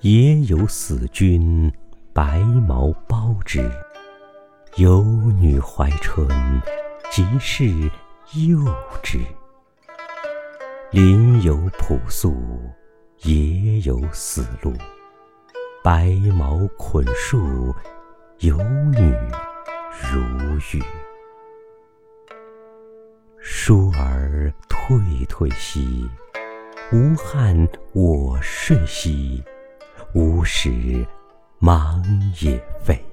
也有死君白毛包之。有女怀春，即是幼之。林有朴素，野有死路。白毛捆树，有女如玉。倏儿退退兮，无憾我睡兮。无时忙也废。